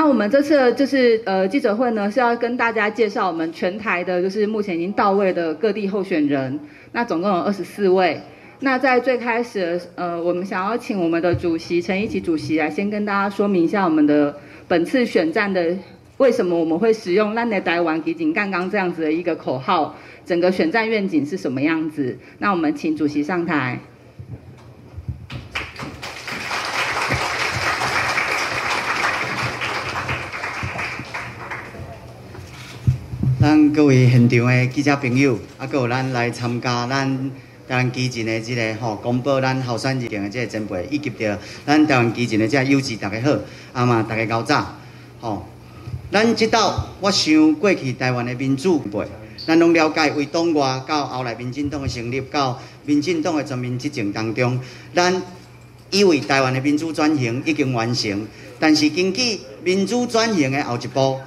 那我们这次就是呃记者会呢，是要跟大家介绍我们全台的，就是目前已经到位的各地候选人。那总共有二十四位。那在最开始，呃，我们想要请我们的主席陈一奇主席来先跟大家说明一下我们的本次选战的为什么我们会使用“咱的台湾基进杠杠”这样子的一个口号，整个选战愿景是什么样子？那我们请主席上台。咱各位现场的记者朋友，啊，阁有咱来参加咱台湾基进的这个吼、公布咱候选人的这个前辈，以及着咱台湾基进的这个优质，大家好，啊嘛，大家高早，吼、咱即道我想过去台湾的民主辈，咱拢了解为党外到后来民进党的成立，到民进党的全面执政当中，咱以为台湾的民主转型已经完成，但是根据民主转型的后一步，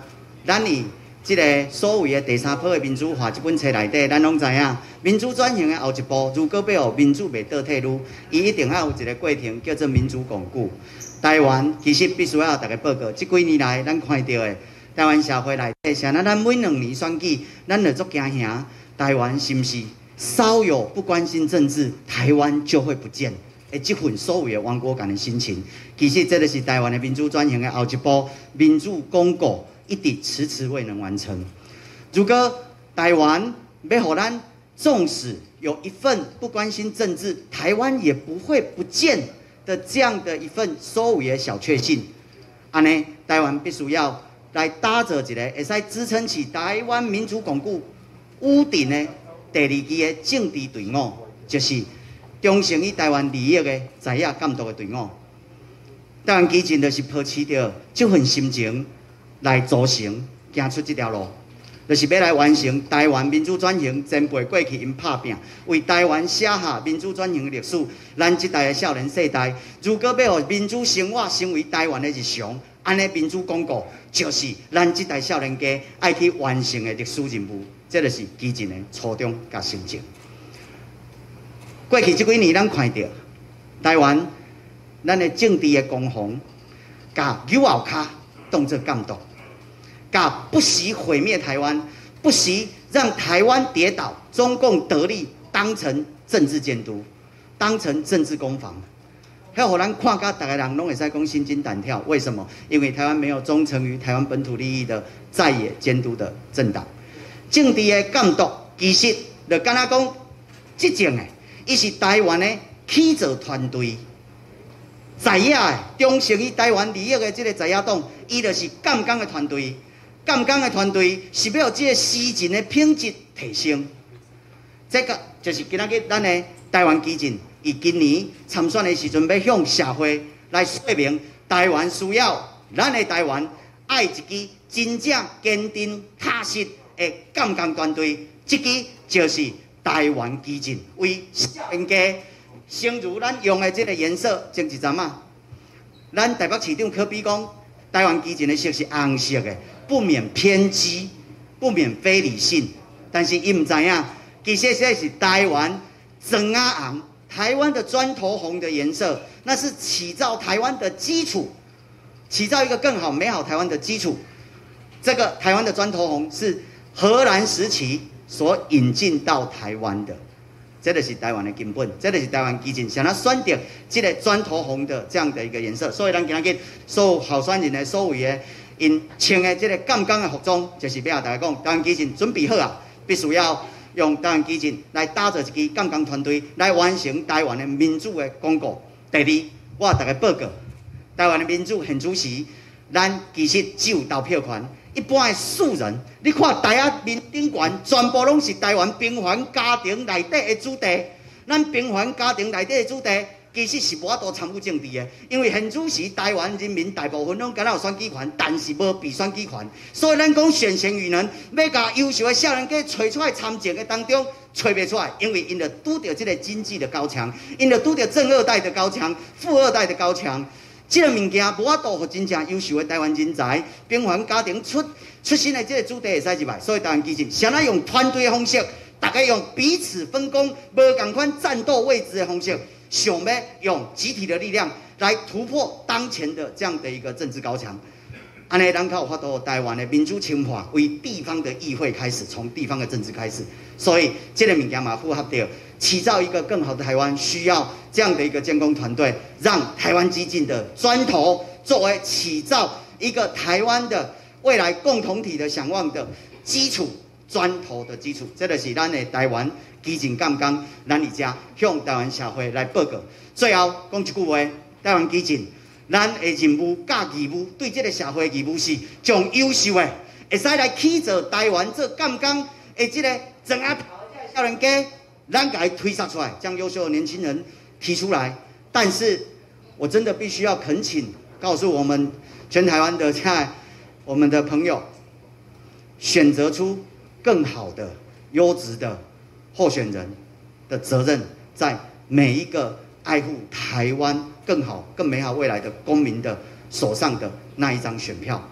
咱以即个所谓的第三波的民主化即本册内底，咱拢知影，民主转型的后一步，如果要让民主袂倒退路，伊一定要有一个过程，叫做民主巩固。台湾其实必须要大家报告，即几年来咱看到的台湾社会内底，像咱每两年选举，咱就足惊吓，台湾是不是稍有不关心政治，台湾就会不见？诶，这份所谓的亡国感的心情，其实这就是台湾的民主转型的后一步，民主巩固。一直迟迟未能完成。如果台湾要让咱，纵使有一份不关心政治，台湾也不会不见的这样的一份所谓的小确幸。安尼，台湾必须要来搭着一个会使支撑起台湾民主巩固屋顶的第二支的政治队伍，就是忠诚于台湾利益的在野监督的队伍。台湾基进就是抱持着这份心情。来组成，行出这条路，就是要来完成台湾民主转型。前辈过去因拍拼，为台湾写下民主转型的历史。咱这代的少年世代，如果要让民主生活成为台湾的日常，安尼民主巩固，就是咱这代少年家爱去完成的历史任务。这就是基进的初衷甲心情。过去这几年，咱看到台湾，咱的政治的攻防，甲右后卡当作监督。不惜毁灭台湾，不惜让台湾跌倒，中共得利，当成政治监督，当成政治攻防，还有咱看，大家人拢会使讲心惊胆跳。为什么？因为台湾没有忠诚于台湾本土利益的在野监督的政党，政治的监督，其实就敢若讲执政的，伊是台湾的起造团队，在野的忠诚于台湾利益的这个在野党，伊就是杠杠的团队。杠杠的团队是要这个施政的品质提升，这个就是今仔日咱的台湾基金，以今年参选的时阵要向社会来说明，台湾需要咱的台湾爱一支真正坚定踏实的杠杠团队，这支就是台湾基金。为少年家，正如咱用的这个颜色，前一阵啊，咱台北市长可比讲，台湾基金的色是红色的。不免偏激，不免非理性，但是伊唔知影，其实这是台湾砖仔红，台湾的砖头红的颜色，那是起造台湾的基础，起造一个更好美好台湾的基础。这个台湾的砖头红是荷兰时期所引进到台湾的，这个是台湾的根本，这个是台湾基进想要选择这个砖头红的这样的一个颜色，所以咱今日所有候选人的所谓的。因穿的这个杠杠的服装，就是要大家讲，台湾基进准备好啊，必须要用台湾基进来搭着一支杠杠团队，来完成台湾的民主的巩固。第二，我大家报告，台湾的民主现主席，咱其实只有投票权。一般的素人，你看台下面顶悬，全部拢是台湾平凡家庭内底的子弟，咱平凡家庭内底的子弟。其实是无法度参与政治的，因为现主席台湾人民大部分拢敢若有选举权，但是无被选举权，所以咱讲选贤与能，要甲优秀的少年家找出来参政的当中找不出来，因为因着拄着这个经济的高墙，因着拄着正二代的高墙、富二代的高墙，这个物件无法度互真正优秀的台湾人才、平凡家庭出出身的这个子弟会使入来，所以台湾基进想要用团队方式，大家用彼此分工、无共款战斗位置的方式。想要用集体的力量来突破当前的这样的一个政治高墙，安尼咱才有法度台湾的民主深化，为地方的议会开始，从地方的政治开始。所以这个物件嘛，符合到起造一个更好的台湾，需要这样的一个监工团队，让台湾激进的砖头作为起造一个台湾的未来共同体的想望的基础，砖头的基础。这个是咱的台湾基进刚刚咱而家向台湾社会来报告。最后讲一句话，台湾基进。咱的任务、甲义务，对这个社会义务是将优秀的，会使来起造台湾做刚刚的这个砖仔头的少年家，咱给他推杀出来，将优秀的年轻人提出来。但是，我真的必须要恳请告诉我们全台湾的在我们的朋友，选择出更好的、优质的候选人的责任，在每一个爱护台湾。更好、更美好未来的公民的手上的那一张选票，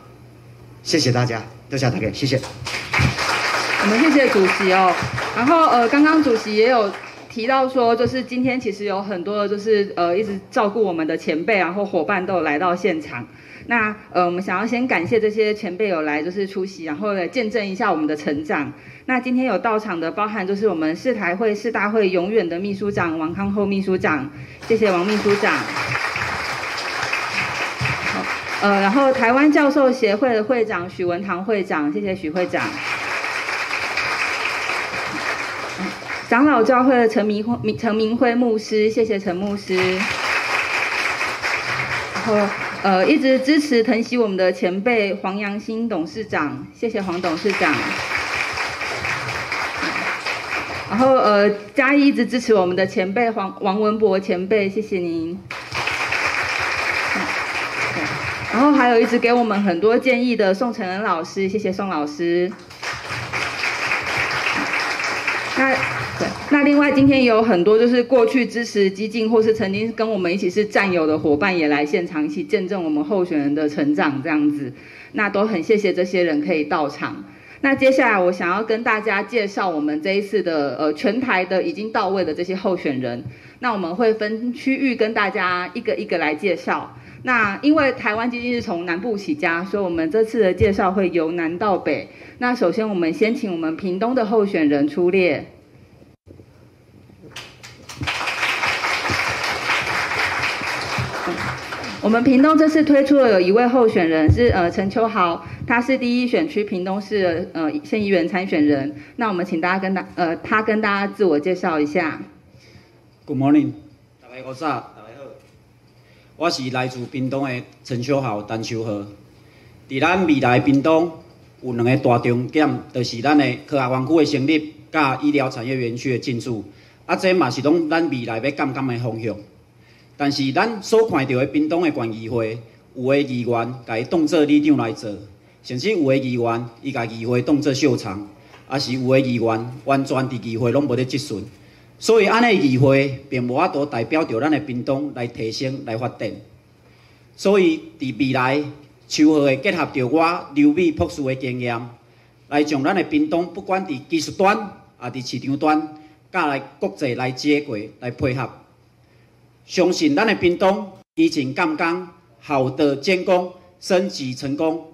谢谢大家，多谢大家，谢谢。我们谢谢主席哦。然后呃，刚刚主席也有提到说，就是今天其实有很多的就是呃一直照顾我们的前辈，然后伙伴都有来到现场。那呃，我们想要先感谢这些前辈有来就是出席，然后来见证一下我们的成长。那今天有到场的，包含就是我们市台会、市大会永远的秘书长王康厚秘书长，谢谢王秘书长。呃，然后台湾教授协会的会长许文堂会长，谢谢许会长。长老教会的陈明辉陈明辉牧师，谢谢陈牧师。然后呃，一直支持疼惜我们的前辈黄杨新董事长，谢谢黄董事长。然后呃，嘉义一直支持我们的前辈黄王文博前辈，谢谢您。然后还有一直给我们很多建议的宋承恩老师，谢谢宋老师。那，另外今天也有很多就是过去支持基进或是曾经跟我们一起是战友的伙伴也来现场一起见证我们候选人的成长这样子，那都很谢谢这些人可以到场。那接下来我想要跟大家介绍我们这一次的呃全台的已经到位的这些候选人。那我们会分区域跟大家一个一个来介绍。那因为台湾基进是从南部起家，所以我们这次的介绍会由南到北。那首先我们先请我们屏东的候选人出列。我们屏东这次推出了有一位候选人是呃陈秋豪，他是第一选区屏东市的呃县议员参选人。那我们请大家跟大呃他跟大家自我介绍一下。Good morning，大家好，大家好，我是来自屏东的陈秋豪，陈秋豪。在咱未来屏东有两个大重点，就是咱的科学园区的成立，加医疗产业园区的进驻。啊，这嘛是拢咱未来要干干的方向。但是咱所看到的屏东的县议会，有的议员甲伊当做里长来做，甚至有的议员伊甲议会当做秀场，也是有的议员完全伫议会拢无咧质询。所以安尼议会并无法度代表着咱的屏东来提升来发展。所以伫未来，秋豪会结合着我留美博士的经验，来将咱的屏东不管伫技术端，啊伫市场端，甲来国际来接轨来配合。相信咱的屏东已经刚刚好的监工升级成功。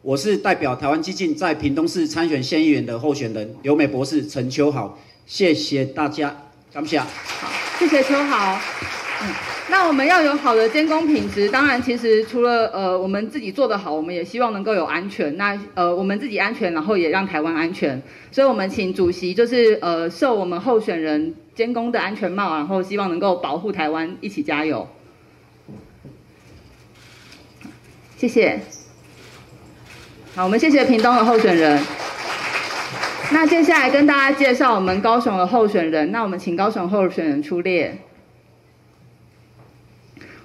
我是代表台湾基金在屏东市参选县议员的候选人刘美博士陈秋豪，谢谢大家，感谢。好，谢谢秋豪。那我们要有好的监工品质，当然其实除了呃我们自己做得好，我们也希望能够有安全。那呃我们自己安全，然后也让台湾安全。所以我们请主席就是呃受我们候选人。监工的安全帽，然后希望能够保护台湾，一起加油。谢谢。好，我们谢谢屏东的候选人。那接下来跟大家介绍我们高雄的候选人。那我们请高雄候选人出列。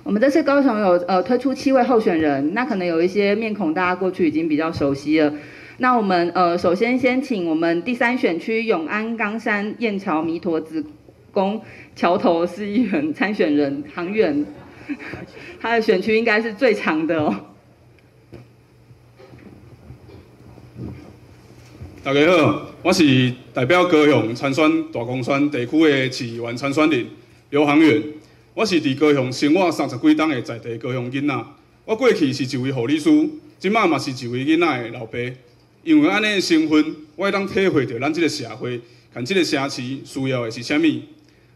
我们这次高雄有呃推出七位候选人，那可能有一些面孔大家过去已经比较熟悉了。那我们呃首先先请我们第三选区永安冈山燕巢弥陀子宫桥头市议员参选人唐远，他的选区应该是最长的哦。大家好，我是代表高雄参选大公山地区的市议员参选人刘航远，我是伫高雄生活三十几冬的在地高雄囡仔。我过去是一位护理师，即马嘛是一位囡仔的老爸。因为安尼的身份，我会当体会到咱这个社会，看这个城市需要的是啥物。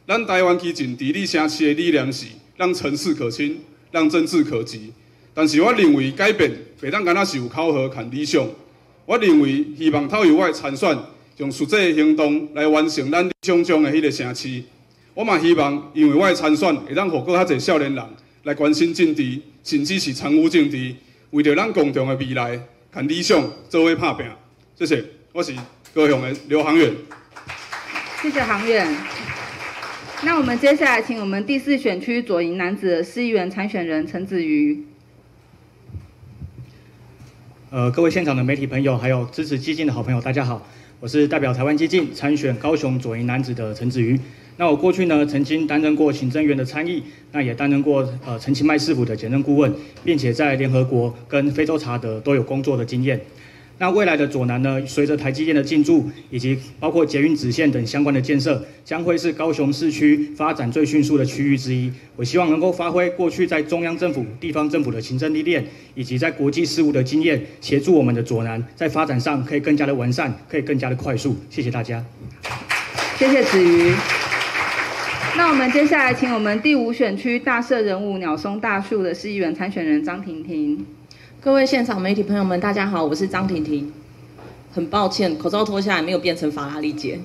咱台湾基进治理城市的理念是让城市可亲，让政治可及。但是我认为改变袂当干那是有考核看理想。我认为希望透过我的参选，用实际的行动来完成咱理想中的迄个城市。我嘛希望，因为我的参选会当互搁较侪少年人来关心政治，甚至是参与政治，为着咱共同的未来，看理想做伙拍拼。谢谢，我是高雄的刘航远。谢谢航远。那我们接下来请我们第四选区左营男子的市议员参选人陈子瑜。呃，各位现场的媒体朋友，还有支持基进的好朋友，大家好，我是代表台湾基进参选高雄左营男子的陈子瑜。那我过去呢，曾经担任过行政院的参议，那也担任过呃陈其迈市府的检政顾问，并且在联合国跟非洲查德都有工作的经验。那未来的左南呢，随着台积电的进驻，以及包括捷运子线等相关的建设，将会是高雄市区发展最迅速的区域之一。我希望能够发挥过去在中央政府、地方政府的行政历练，以及在国际事务的经验，协助我们的左南在发展上可以更加的完善，可以更加的快速。谢谢大家。谢谢子瑜。那我们接下来请我们第五选区大社人物鸟松大树的市议员参选人张婷婷。各位现场媒体朋友们，大家好，我是张婷婷。很抱歉，口罩脱下来没有变成法拉利姐。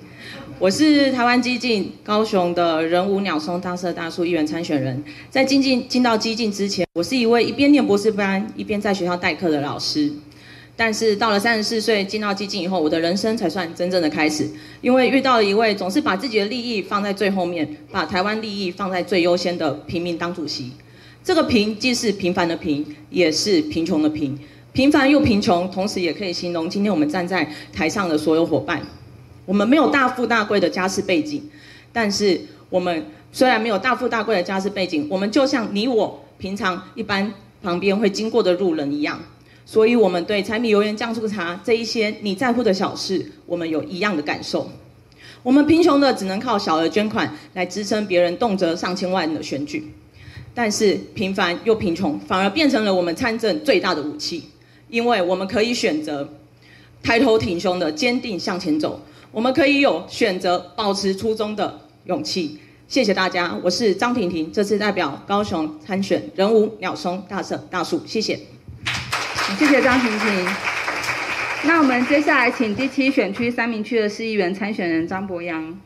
我是台湾基进高雄的人物鸟松大社大树议员参选人。在进进进到基进之前，我是一位一边念博士班一边在学校代课的老师。但是到了三十四岁进到基进以后，我的人生才算真正的开始。因为遇到了一位总是把自己的利益放在最后面，把台湾利益放在最优先的平民党主席。这个平既是平凡的平，也是贫穷的贫，平凡又贫穷，同时也可以形容今天我们站在台上的所有伙伴。我们没有大富大贵的家世背景，但是我们虽然没有大富大贵的家世背景，我们就像你我平常一般旁边会经过的路人一样，所以我们对柴米油盐酱醋茶这一些你在乎的小事，我们有一样的感受。我们贫穷的只能靠小额捐款来支撑别人动辄上千万的选举。但是平凡又贫穷，反而变成了我们参政最大的武器，因为我们可以选择抬头挺胸的坚定向前走，我们可以有选择保持初衷的勇气。谢谢大家，我是张婷婷，这次代表高雄参选人无鸟松大社大树，谢谢。谢谢张婷婷。那我们接下来请第七选区三民区的市议员参选人张博洋。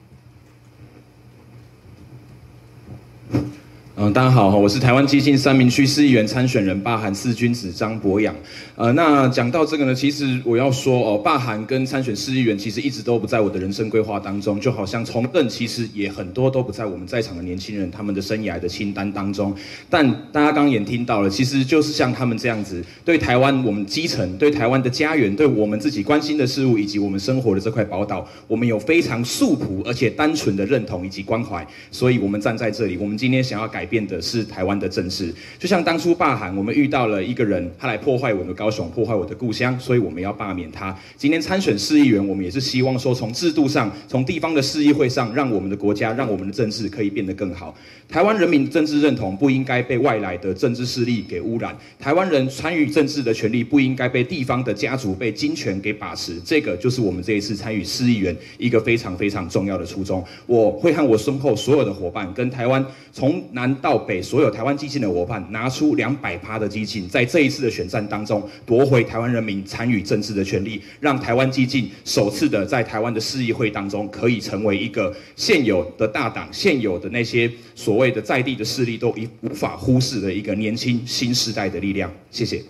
嗯，大家好，我是台湾基进三民区市议员参选人罢韩四君子张博洋。呃，那讲到这个呢，其实我要说哦，罢韩跟参选市议员其实一直都不在我的人生规划当中，就好像从政其实也很多都不在我们在场的年轻人他们的生涯的清单当中。但大家刚刚也听到了，其实就是像他们这样子，对台湾我们基层，对台湾的家园，对我们自己关心的事物以及我们生活的这块宝岛，我们有非常素朴而且单纯的认同以及关怀，所以我们站在这里，我们今天想要改变的是台湾的政治，就像当初罢韩，我们遇到了一个人，他来破坏我们的高雄，破坏我的故乡，所以我们要罢免他。今天参选市议员，我们也是希望说，从制度上，从地方的市议会上，让我们的国家，让我们的政治可以变得更好。台湾人民政治认同不应该被外来的政治势力给污染，台湾人参与政治的权利不应该被地方的家族、被金权给把持。这个就是我们这一次参与市议员一个非常非常重要的初衷。我会和我身后所有的伙伴，跟台湾从南到北。所有台湾基进的伙伴拿出两百趴的基进，在这一次的选战当中夺回台湾人民参与政治的权利，让台湾基进首次的在台湾的市议会当中可以成为一个现有的大党、现有的那些所谓的在地的势力都已无法忽视的一个年轻新时代的力量。谢谢，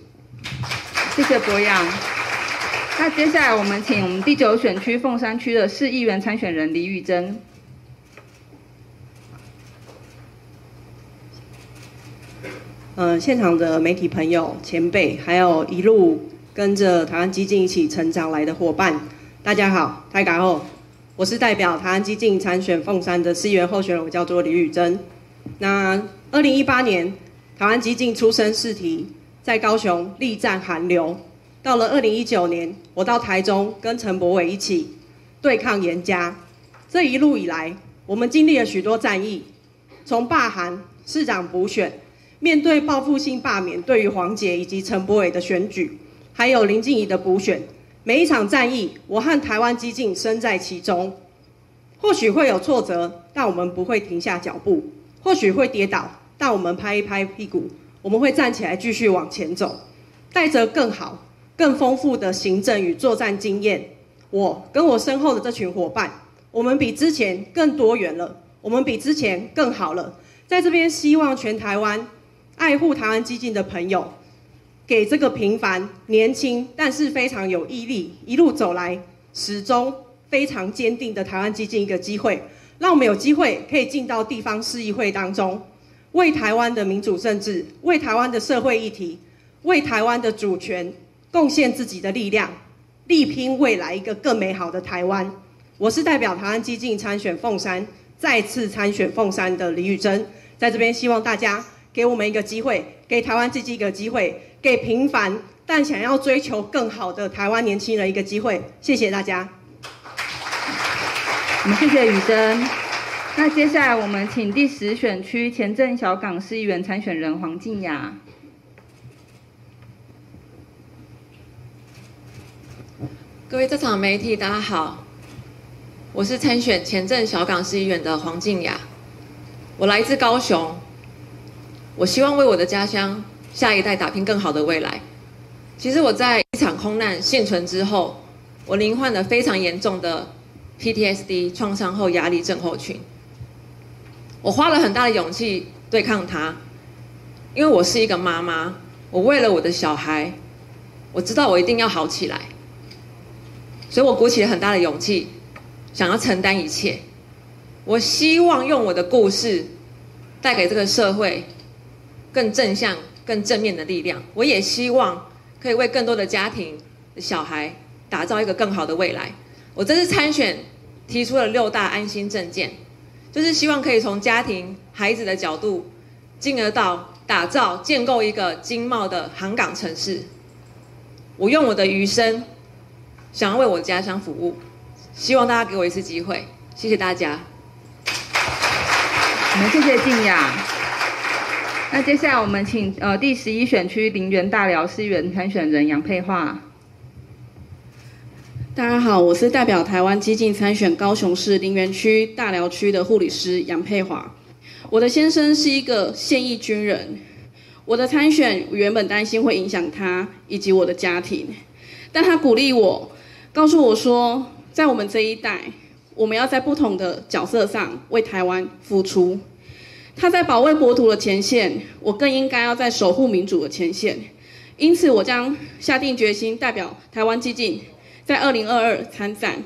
谢谢博洋。那接下来我们请我们第九选区凤山区的市议员参选人李宇珍。呃，现场的媒体朋友、前辈，还有一路跟着台湾基进一起成长来的伙伴，大家好，大家好，我是代表台湾基进参选凤山的市议员候选人，我叫做李宇珍。那二零一八年，台湾基进出身四体，在高雄力战韩流。到了二零一九年，我到台中跟陈柏伟一起对抗严家。这一路以来，我们经历了许多战役，从罢韩、市长补选。面对报复性罢免，对于黄捷以及陈柏伟的选举，还有林静怡的补选，每一场战役，我和台湾激进身在其中。或许会有挫折，但我们不会停下脚步；或许会跌倒，但我们拍一拍屁股，我们会站起来继续往前走，带着更好、更丰富的行政与作战经验。我跟我身后的这群伙伴，我们比之前更多元了，我们比之前更好了。在这边，希望全台湾爱护台湾基进的朋友，给这个平凡、年轻但是非常有毅力，一路走来始终非常坚定的台湾基进一个机会，让我们有机会可以进到地方市议会当中，为台湾的民主政治、为台湾的社会议题、为台湾的主权贡献自己的力量，力拼未来一个更美好的台湾。我是代表台湾基进参选凤山，再次参选凤山的李宇珍，在这边希望大家。给我们一个机会，给台湾自己一个机会，给平凡但想要追求更好的台湾年轻人一个机会。谢谢大家。我们谢谢雨珍。那接下来我们请第十选区前镇小港市议员参选人黄静雅。各位在场媒体，大家好，我是参选前镇小港市议员的黄静雅，我来自高雄。我希望为我的家乡下一代打拼更好的未来。其实我在一场空难幸存之后，我罹患了非常严重的 PTSD 创伤后压力症候群。我花了很大的勇气对抗它，因为我是一个妈妈，我为了我的小孩，我知道我一定要好起来，所以我鼓起了很大的勇气，想要承担一切。我希望用我的故事带给这个社会。更正向、更正面的力量。我也希望可以为更多的家庭小孩打造一个更好的未来。我这次参选提出了六大安心政见，就是希望可以从家庭、孩子的角度，进而到打造、建构一个经贸的航港城市。我用我的余生，想要为我的家乡服务。希望大家给我一次机会，谢谢大家。我们谢谢静雅。那接下来我们请呃第十一选区林园大寮市议员参选人杨沛樺。大家好，我是代表台湾激进参选高雄市林园区大寮区的护理师杨佩华。我的先生是一个现役军人，我的参选原本担心会影响他以及我的家庭，但他鼓励我，告诉我说，在我们这一代，我们要在不同的角色上为台湾付出。他在保卫国土的前线，我更应该要在守护民主的前线。因此，我将下定决心代表台湾激进，在二零二二参战。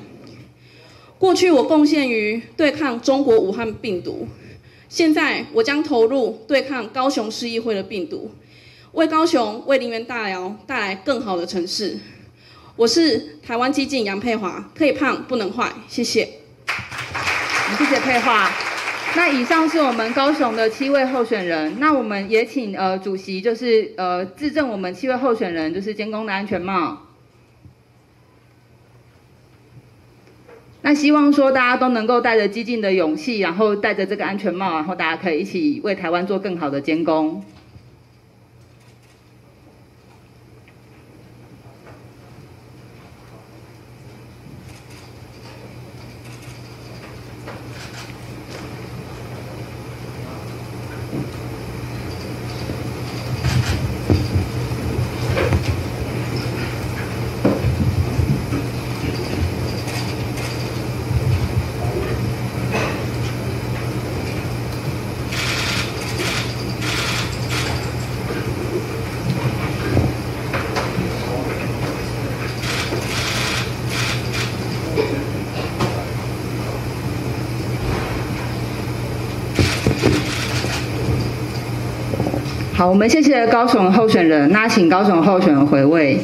过去我贡献于对抗中国武汉病毒，现在我将投入对抗高雄市议会的病毒，为高雄、为林园大寮带来更好的城市。我是台湾激进杨佩华，可以胖不能坏。谢谢。谢谢佩华。那以上是我们高雄的七位候选人，那我们也请呃主席就是呃质证我们七位候选人就是监工的安全帽。那希望说大家都能够带着激进的勇气，然后带着这个安全帽，然后大家可以一起为台湾做更好的监工。我们谢谢高雄候选人，那请高雄候选人回位。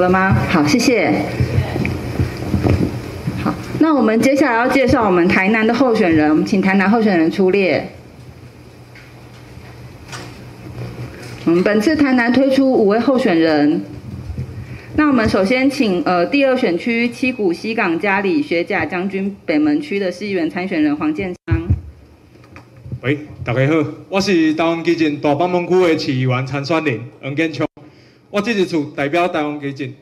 好了吗？好，谢谢。好，那我们接下来要介绍我们台南的候选人，我们请台南候选人出列。我们本次台南推出五位候选人。那我们首先请呃第二选区七股西港嘉里学甲将军北门区的市议员参选人黄建昌。喂，大家好，我是台湾基进大板门区的市议员参选人黄建昌，我这一次代表台湾基进。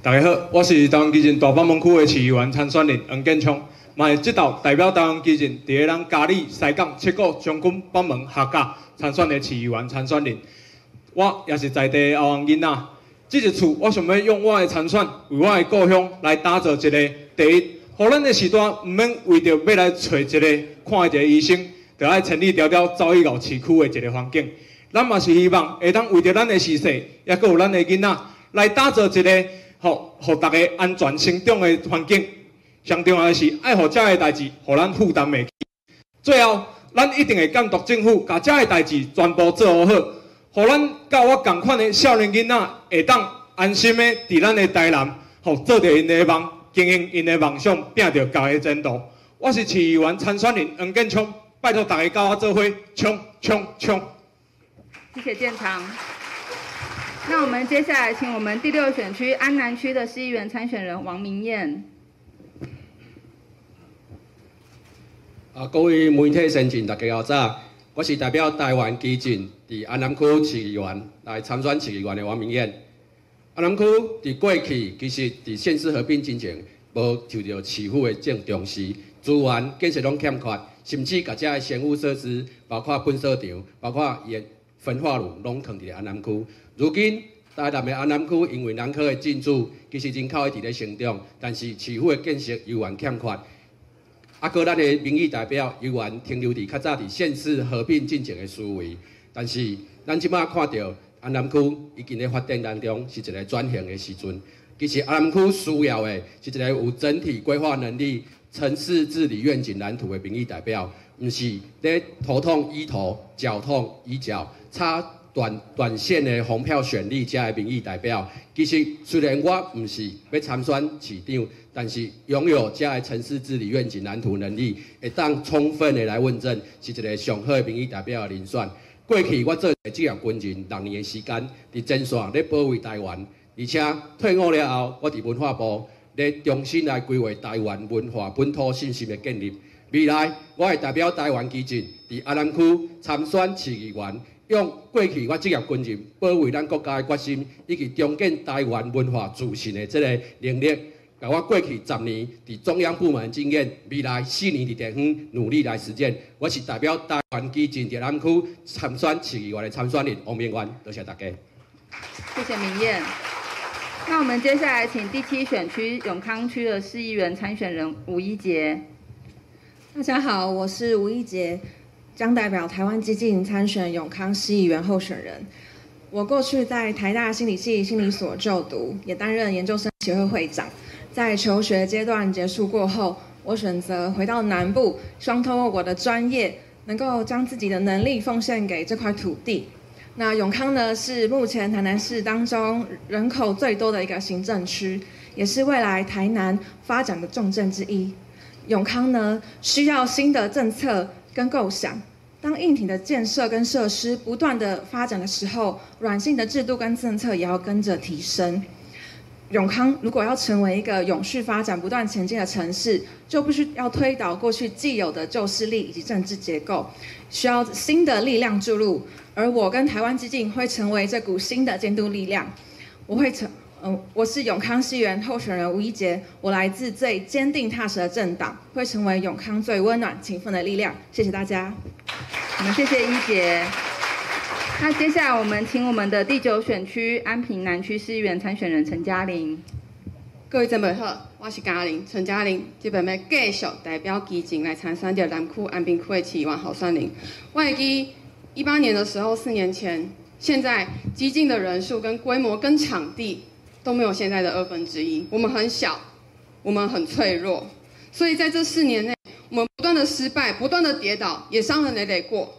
大家好，我是台湾基进大板门区的市议员参选人黄建昌。嘛是，这道代表台湾基进，伫个咱嘉义、西港、七股、将军、板门、学甲参选的市议员参选人，我也是在地后巷囡仔。这一次，我想要用我的参选，为我的故乡来打造一个第一，互咱的时段毋免为着要来找一个看一个医生，就爱千里迢迢走去到市区的一个环境。咱嘛是希望会当为着咱的时势，也阁有咱的囡仔，来打造一个互互大家安全成长的环境。上重要的是，爱互遮的代志，互咱负担袂起。最后，咱一定会监督政府，把遮的代志全部做好好，互咱甲我共款的少年囡仔会当安心的伫咱的台南，吼做着因的梦，经营因的梦想，拼着家的前途。我是市议员参选人黄建昌，拜托大家跟我做伙，冲冲冲！谢谢建昌。那我们接下来请我们第六选区安南区的市议员参选人王明燕。啊，各位媒体先进，大家好早，我是代表台湾基进伫安南区市议员来参选市议员的王明谚。安南区伫过去其实伫县市合并之前，无受到市府的正重视，资源建设拢欠缺，甚至甲遮个先务设施，包括喷射场，包括伊焚化炉，拢囥伫安南区。如今台南的安南区因为人口的进驻，其实人口一直在成长，但是市府的建设依然欠缺。啊，阁咱的民意代表依然停留伫较早伫县市合并进程的思维，但是咱即摆看到安南区已经在发展当中，是一个转型的时阵。其实安南区需要的是一个有整体规划能力、城市治理愿景蓝图的民意代表，毋是咧头痛医头、脚痛医脚、差短短线的红票选力加的民意代表。其实虽然我毋是要参选市长。但是拥有这个城市治理愿景蓝图能力，会当充分的来问政，是一个上好的民意代表的人选。过去我做职业军人六年的时间，伫前线咧保卫台湾，而且退伍了后，我伫文化部咧重新来规划台湾文化本土信息的建立。未来我会代表台湾基进伫安南区参选市议员，用过去我职业军人保卫咱国家的决心，以及重建台湾文化自信的这个能力。把我过去十年伫中央部门经验，未来四年伫地方努力来实践。我是代表台湾基进台南区参选市议员的参选人王明谚，多谢大家。谢谢明燕。那我们接下来请第七选区永康区的市议员参选人吴一杰。大家好，我是吴一杰，将代表台湾基进参选永康市议员候选人。我过去在台大心理系心理所就读，也担任研究生协会会长。在求学阶段结束过后，我选择回到南部，希望通过我的专业，能够将自己的能力奉献给这块土地。那永康呢，是目前台南市当中人口最多的一个行政区，也是未来台南发展的重镇之一。永康呢，需要新的政策跟构想。当硬体的建设跟设施不断的发展的时候，软性的制度跟政策也要跟着提升。永康如果要成为一个永续发展、不断前进的城市，就必须要推倒过去既有的旧势力以及政治结构，需要新的力量注入。而我跟台湾基进会成为这股新的监督力量。我会成，嗯，我是永康市议员候选人吴一洁，我来自最坚定踏实的政党，会成为永康最温暖勤奋的力量。谢谢大家。我们谢谢一杰。那接下来我们请我们的第九选区安平南区市议员参选人陈嘉玲。各位姊妹好，我是嘉玲，陈嘉玲，这边要继续代表基进来参选的南区安平区的市议员候选人。我记一八年的时候，四年前，现在基进的人数跟规模跟场地都没有现在的二分之一，我们很小，我们很脆弱，所以在这四年内，我们不断的失败，不断的跌倒，也伤痕累累过。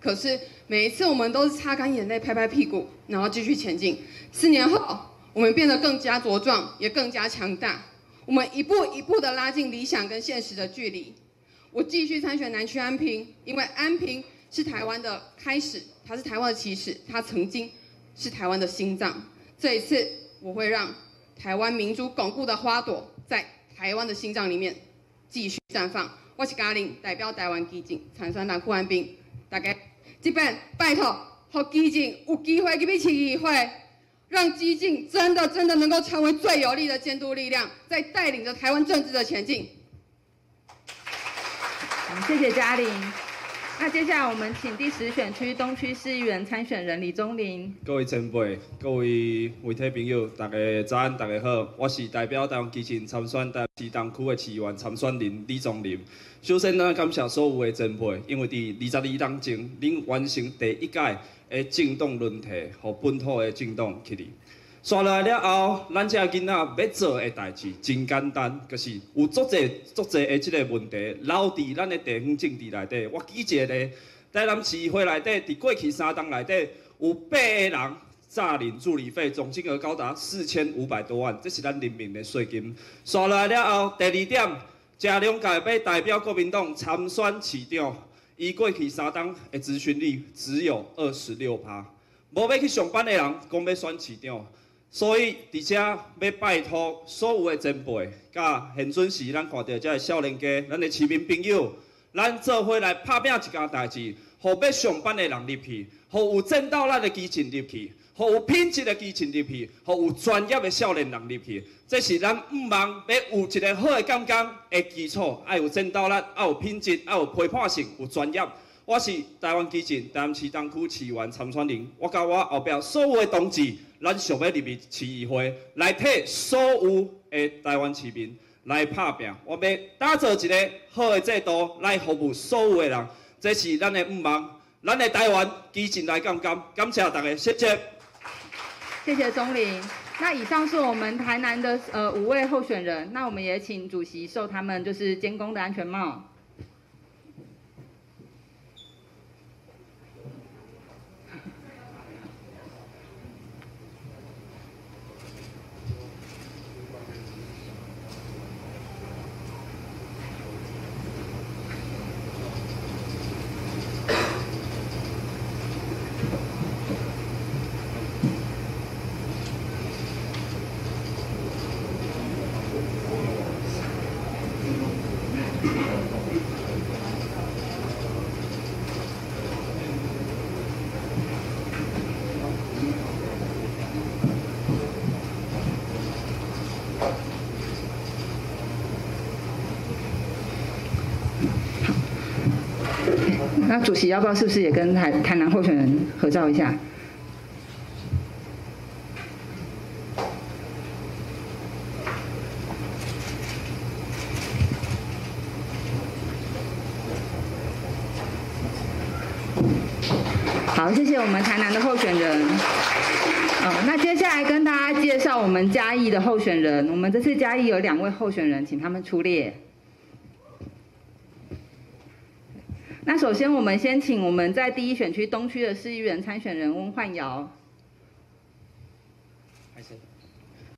可是每一次我们都是擦干眼泪、拍拍屁股，然后继续前进。四年后，我们变得更加茁壮，也更加强大。我们一步一步的拉近理想跟现实的距离。我继续参选南区安平，因为安平是台湾的开始，它是台湾的起始，它曾经是台湾的心脏。这一次，我会让台湾民主巩固的花朵在台湾的心脏里面继续绽放。我是嘉玲，代表台湾基进参选南区安平，大家这边拜托，让基进有机会去市议会，让基进真的真的能够成为最有力的监督力量，在带领着台湾政治的前进。谢谢嘉玲。那接下来我们请第十选区东区市议员参选人李宗麟。各位前辈、各位媒体朋友，大家早安，大家好，我是代表台湾基进参选台北市东区的市议员参选人李宗麟。首先呢，感谢所有的前辈，因为伫二十二当中，恁完成第一届的政党轮替，和本土的政党去哩。刷来了后，咱遮囡仔要做的代志真简单，就是有足侪足侪的即个问题，留伫咱的地方政治内底。我举一个例，在咱市会内底，伫过去三档内底，有八个人诈领助理费，总金额高达四千五百多万，这是咱人民的税金。刷来了后，第二点，这两届要代表国民党参选市长，伊过去三党诶咨询率只有二十六趴，无要去上班诶人讲要选市长。所以，伫遮要拜托所有诶前辈，甲现阵时咱看到遮个少年家，咱诶市民朋友，咱做伙来拍拼一件代志，互要上班的人入去，互有争到咱的基进入去，互有品质的基进入去，互有专业的少年人入去，这是咱毋茫要有一个好的感觉的基础，爱有战斗力，爱有品质，爱有批判性，有专业。我是台湾基进台南市东区市议员参选人，我甲我后壁所有的同志。咱想要入去市议会，来替所有的台湾市民来拍拼。我要打造一个好的制度来服务所有的人，这是咱的愿望。咱的台湾基情来干干，感谢大家，谢谢。谢谢总理。那以上是我们台南的呃五位候选人，那我们也请主席授他们就是监工的安全帽。那主席要不要是不是也跟台台南候选人合照一下？好，谢谢我们台南的候选人。嗯，那接下来跟大家介绍我们嘉义的候选人。我们这次嘉义有两位候选人，请他们出列。那首先，我们先请我们在第一选区东区的市议员参选人翁焕尧。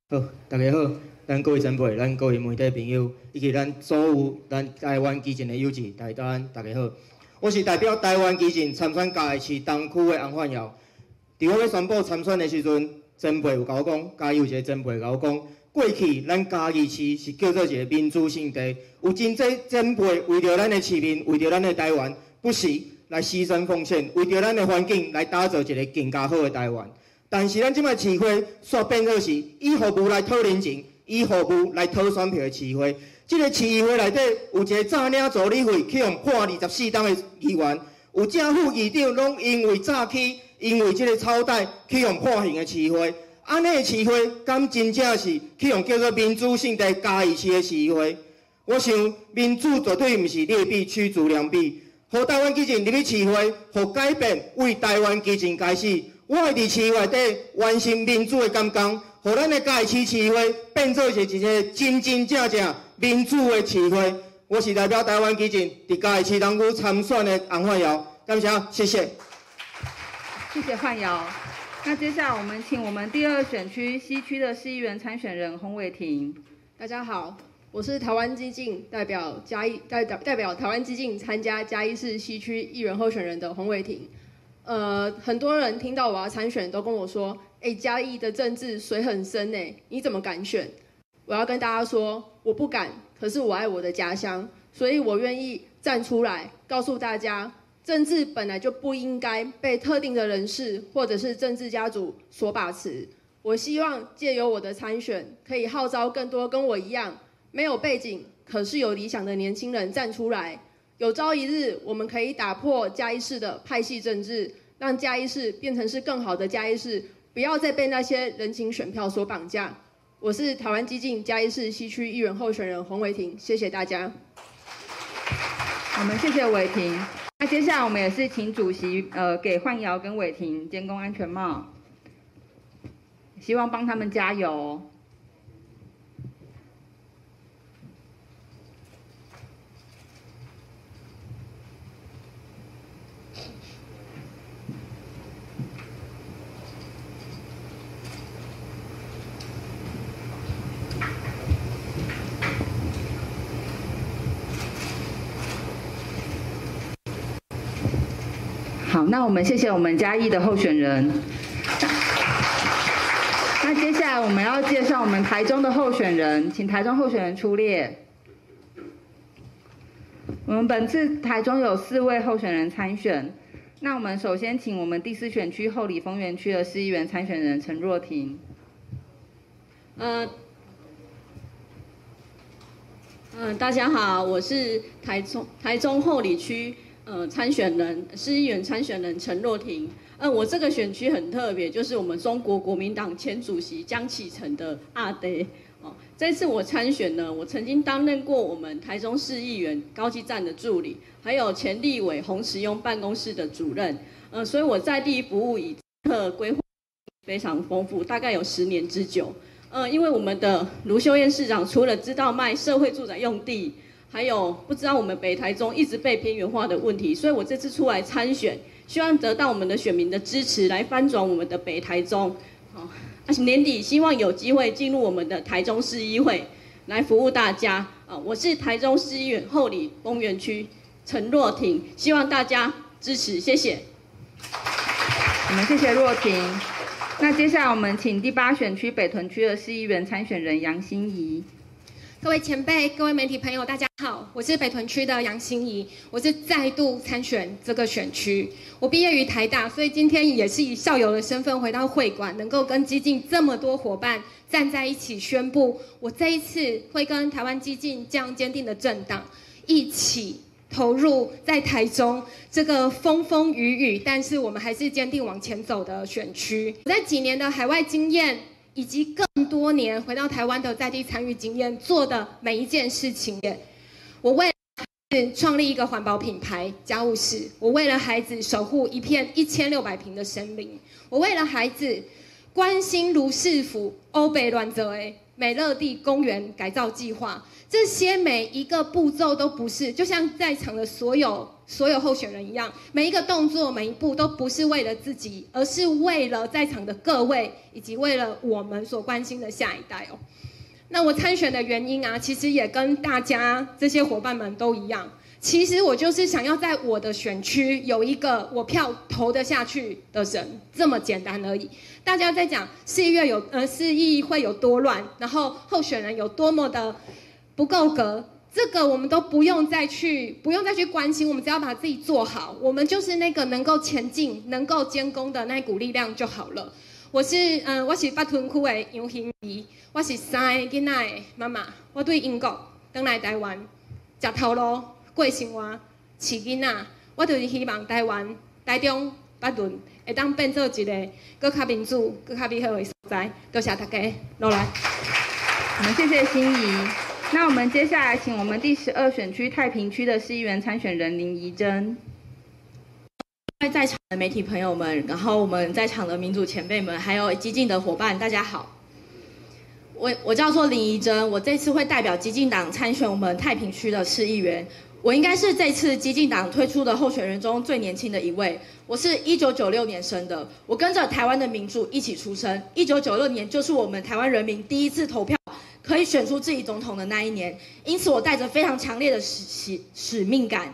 好，大家好，咱各位前辈，咱各位媒体朋友，以及咱所有咱台湾基层的友志，大家大家好，我是代表台湾基层参选嘉义市东区的翁焕尧。伫我要宣布参选的时阵，前辈有甲我讲，嘉义有一个前辈甲我讲，过去咱嘉义市是叫做一个民主圣地。有真济前辈为着咱的市民，为着咱的台湾，不惜来牺牲奉献，为着咱的环境来打造一个更加好的台湾。但是咱即摆市会煞变做是以服务来讨人情，以服务来讨选票的市会。这个市议会内底有一个早领助理费去用判二十四档的议员，有正副议长拢因为早起，因为这个超贷去用判刑的市会。安尼的市会，敢真正是去用叫做民主圣地嘉义市的市会？我想民主绝对不是劣币驱逐良币，和台湾基进入去市会，和改变为台湾基进开始。我会伫市内底完成民主的感觉，和咱的嘉义市市会变做是一个真真正正民主的市会。我是代表台湾基进伫嘉义市东区参选的洪焕尧，感谢，谢谢。谢谢焕尧。那接下来我们请我们第二选区西区的市议员参选人洪伟庭。大家好，我是台湾基进代表嘉义代表代表台湾基进参加嘉义市西区议员候选人的洪伟庭。呃，很多人听到我要参选，都跟我说：“哎，嘉义的政治水很深呢，你怎么敢选？”我要跟大家说，我不敢，可是我爱我的家乡，所以我愿意站出来，告诉大家。政治本来就不应该被特定的人士或者是政治家族所把持。我希望借由我的参选，可以号召更多跟我一样没有背景，可是有理想的年轻人站出来。有朝一日，我们可以打破嘉义市的派系政治，让嘉义市变成是更好的嘉义市，不要再被那些人情选票所绑架。我是台湾激进嘉义市西区议员候选人洪玮庭，谢谢大家。我们谢谢玮庭。那接下来我们也是请主席呃给焕尧跟伟霆监工安全帽，希望帮他们加油。那我们谢谢我们嘉义的候选人。那接下来我们要介绍我们台中的候选人，请台中候选人出列。我们本次台中有四位候选人参选。那我们首先请我们第四选区后里丰原区的市议员参选人陈若婷。呃，嗯、大家好，我是台中台中后里区。呃，参选人市议员参选人陈若婷。嗯、我这个选区很特别，就是我们中国国民党前主席江启臣的阿爹。哦，这次我参选呢，我曾经担任过我们台中市议员高级站的助理，还有前立委洪慈庸办公室的主任。呃，所以我在地服务以特规划非常丰富，大概有十年之久。呃，因为我们的卢秀燕市长除了知道卖社会住宅用地。还有不知道我们北台中一直被边缘化的问题，所以我这次出来参选，希望得到我们的选民的支持，来翻转我们的北台中。好，年底希望有机会进入我们的台中市议会，来服务大家。啊，我是台中市议员后里公园区陈若婷，希望大家支持，谢谢。我们谢谢若婷。那接下来我们请第八选区北屯区的市议员参选人杨欣怡。各位前辈、各位媒体朋友，大家好，我是北屯区的杨欣怡，我是再度参选这个选区。我毕业于台大，所以今天也是以校友的身份回到会馆，能够跟基进这么多伙伴站在一起，宣布我这一次会跟台湾基进这样坚定的政党一起投入在台中这个风风雨雨，但是我们还是坚定往前走的选区。我在几年的海外经验。以及更多年回到台湾的在地参与经验做的每一件事情，我为孩子创立一个环保品牌家务事，我为了孩子守护一片一千六百平的森林，我为了孩子关心卢氏福欧北乱泽诶美乐地公园改造计划。这些每一个步骤都不是，就像在场的所有所有候选人一样，每一个动作每一步都不是为了自己，而是为了在场的各位，以及为了我们所关心的下一代哦。那我参选的原因啊，其实也跟大家这些伙伴们都一样，其实我就是想要在我的选区有一个我票投得下去的人，这么简单而已。大家在讲四月有呃市议会有多乱，然后候选人有多么的。不够格，这个我们都不用再去，不用再去关心，我们只要把自己做好，我们就是那个能够前进、能够监工的那股力量就好了。我是嗯、呃，我是巴屯区的杨欣怡，我是三个囡仔的妈妈，我对英国等来台湾，吃头路过生活，饲囡仔，我就是希望台湾台中北屯会当变做一个更加民主、更加美好的所在。多谢大家，落来。我们谢谢心怡。那我们接下来请我们第十二选区太平区的市议员参选人林怡珍。在在场的媒体朋友们，然后我们在场的民主前辈们，还有激进的伙伴，大家好。我我叫做林怡珍，我这次会代表激进党参选我们太平区的市议员。我应该是这次激进党推出的候选人中最年轻的一位。我是一九九六年生的，我跟着台湾的民主一起出生。一九九六年就是我们台湾人民第一次投票可以选出自己总统的那一年，因此我带着非常强烈的使使使命感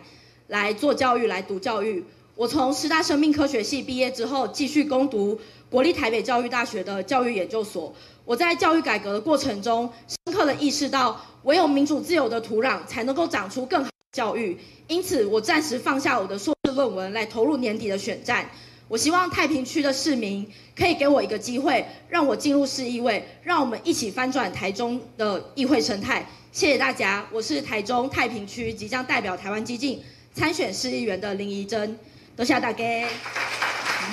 来做教育，来读教育。我从师大生命科学系毕业之后，继续攻读国立台北教育大学的教育研究所。我在教育改革的过程中，深刻的意识到，唯有民主自由的土壤，才能够长出更好。教育，因此我暂时放下我的硕士论文，来投入年底的选战。我希望太平区的市民可以给我一个机会，让我进入市议会，让我们一起翻转台中的议会生态。谢谢大家，我是台中太平区即将代表台湾基进参选市议员的林怡珍，多谢大家。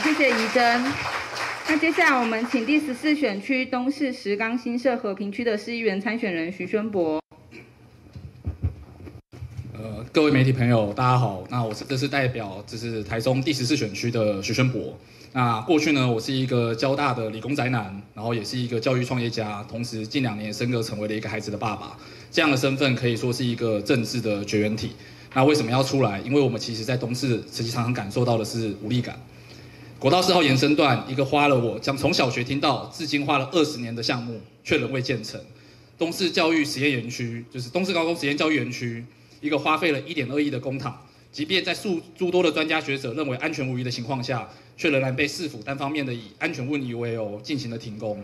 谢谢怡珍。那接下来我们请第十四选区东势石冈新社和平区的市议员参选人徐宣博。各位媒体朋友，大家好。那我是这是代表，就是台中第十四选区的徐宣博。那过去呢，我是一个交大的理工宅男，然后也是一个教育创业家，同时近两年升格成为了一个孩子的爸爸。这样的身份可以说是一个政治的绝缘体。那为什么要出来？因为我们其实在东势实际上感受到的是无力感。国道四号延伸段，一个花了我将从小学听到至今花了二十年的项目，却仍未建成。东势教育实验园区，就是东势高工实验教育园区。一个花费了一点二亿的公帑，即便在数诸多的专家学者认为安全无虞的情况下，却仍然被市府单方面的以安全问题为由进行了停工。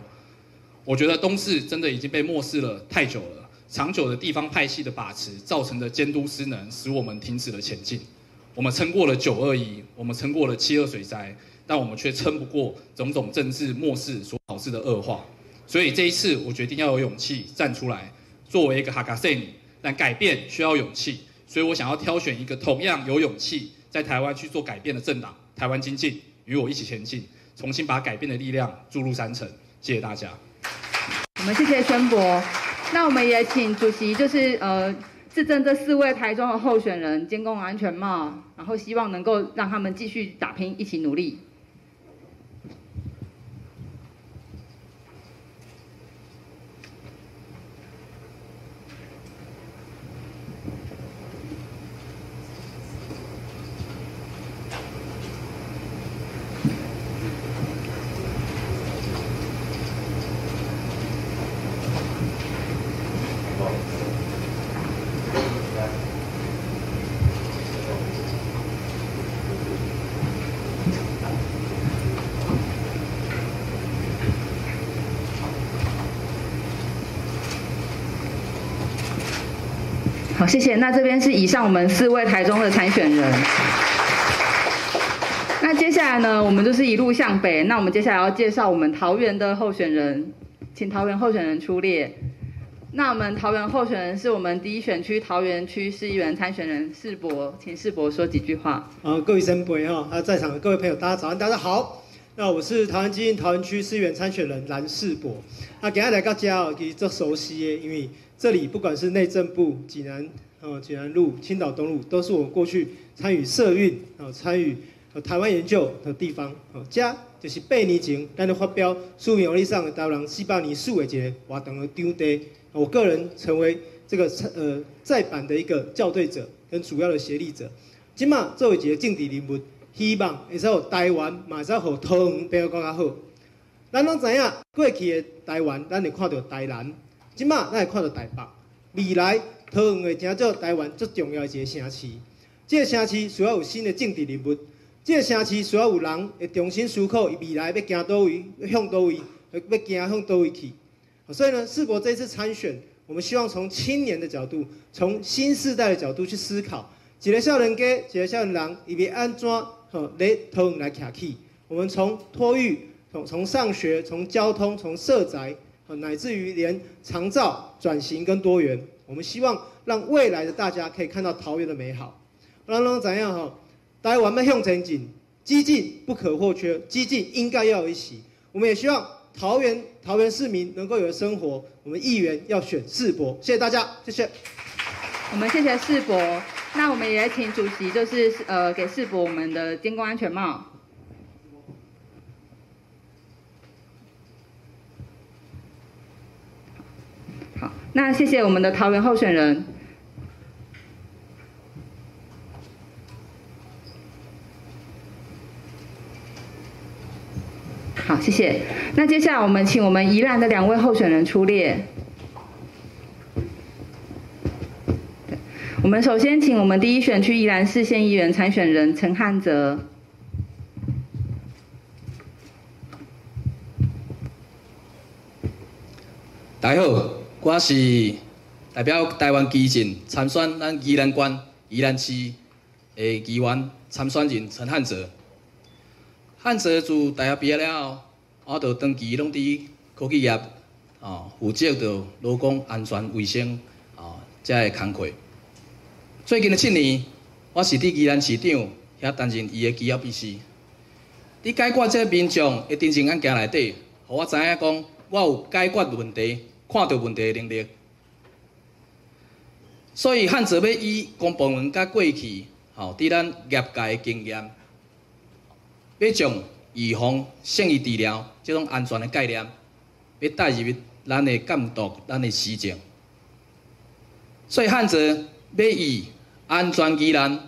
我觉得东市真的已经被漠视了太久了，长久的地方派系的把持造成的监督失能，使我们停止了前进。我们撑过了九二一，我们撑过了七二水灾，但我们却撑不过种种政治漠视所导致的恶化。所以这一次，我决定要有勇气站出来，作为一个哈卡塞尼。但改变需要勇气，所以我想要挑选一个同样有勇气在台湾去做改变的政党——台湾基进，与我一起前进，重新把改变的力量注入山城。谢谢大家。我们谢谢宣博，那我们也请主席，就是呃，致赠这四位台中的候选人监工安全帽，然后希望能够让他们继续打拼，一起努力。谢谢。那这边是以上我们四位台中的参选人。那接下来呢，我们就是一路向北。那我们接下来要介绍我们桃园的候选人，请桃园候选人出列。那我们桃园候选人是我们第一选区桃园区市议员参选人士博，请士博说几句话。啊，各位先辈哈，啊，在场的各位朋友，大家早安，大家好。那我是桃园基进桃园区市议员参选人蓝士博。啊，今天来到家其实做熟悉的，因为。这里不管是内政部、济南、哦济南路、青岛东路，都是我过去参与社运、哦参与台湾研究的地方。哦，这就是八年前，咱的发表书面会议上的台湾人四百年数的一个活动的场地。我个人成为这个呃再版的一个校对者跟主要的协力者。今嘛作为一个政治人物，希望会使台湾，嘛会使互桃园变得更加好。咱拢知影过去的台湾，咱会看到台南。即马咱会看到台北，未来桃园会成做台湾最重要的一个城市。这个城市需要有新的政治人物，这个城市需要有人会重新思考未来要行多位，要向多位，要行向多位去。所以呢，士博这次参选，我们希望从青年的角度，从新时代的角度去思考，一个少年家，一个少年人，伊要安怎吼来桃园来徛起。我们从托育，从从上学，从交通，从社宅。乃至于连长照转型跟多元，我们希望让未来的大家可以看到桃园的美好。让让怎样哈？台湾要向前进，激进不可或缺，激进应该要一起。我们也希望桃园桃园市民能够有生活。我们议员要选世博，谢谢大家，谢谢。我们谢谢世博。那我们也请主席，就是呃，给世博我们的监工安全帽。那谢谢我们的桃园候选人。好谢谢。那接下来我们请我们宜兰的两位候选人出列。我们首先请我们第一选区宜兰市县议员参选人陈汉泽。大家好我是代表台湾基进参选咱宜兰县宜兰市的议员参选人陈汉泽。汉泽自大学毕业了后，我就长期拢伫科技业哦，负责着劳工安全卫生哦，这个工作。最近的七年，我是伫宜兰市长遐担任伊的机要秘书。伫解决即个民众的定情案件内底，互我知影讲，我有解决问题、看到问题的能力。所以汉泽要以公部门甲过去吼伫咱业界的经验，要将预防胜于治疗这种安全的概念，要带入咱的监督、咱的施政。所以汉泽要以安全宜兰、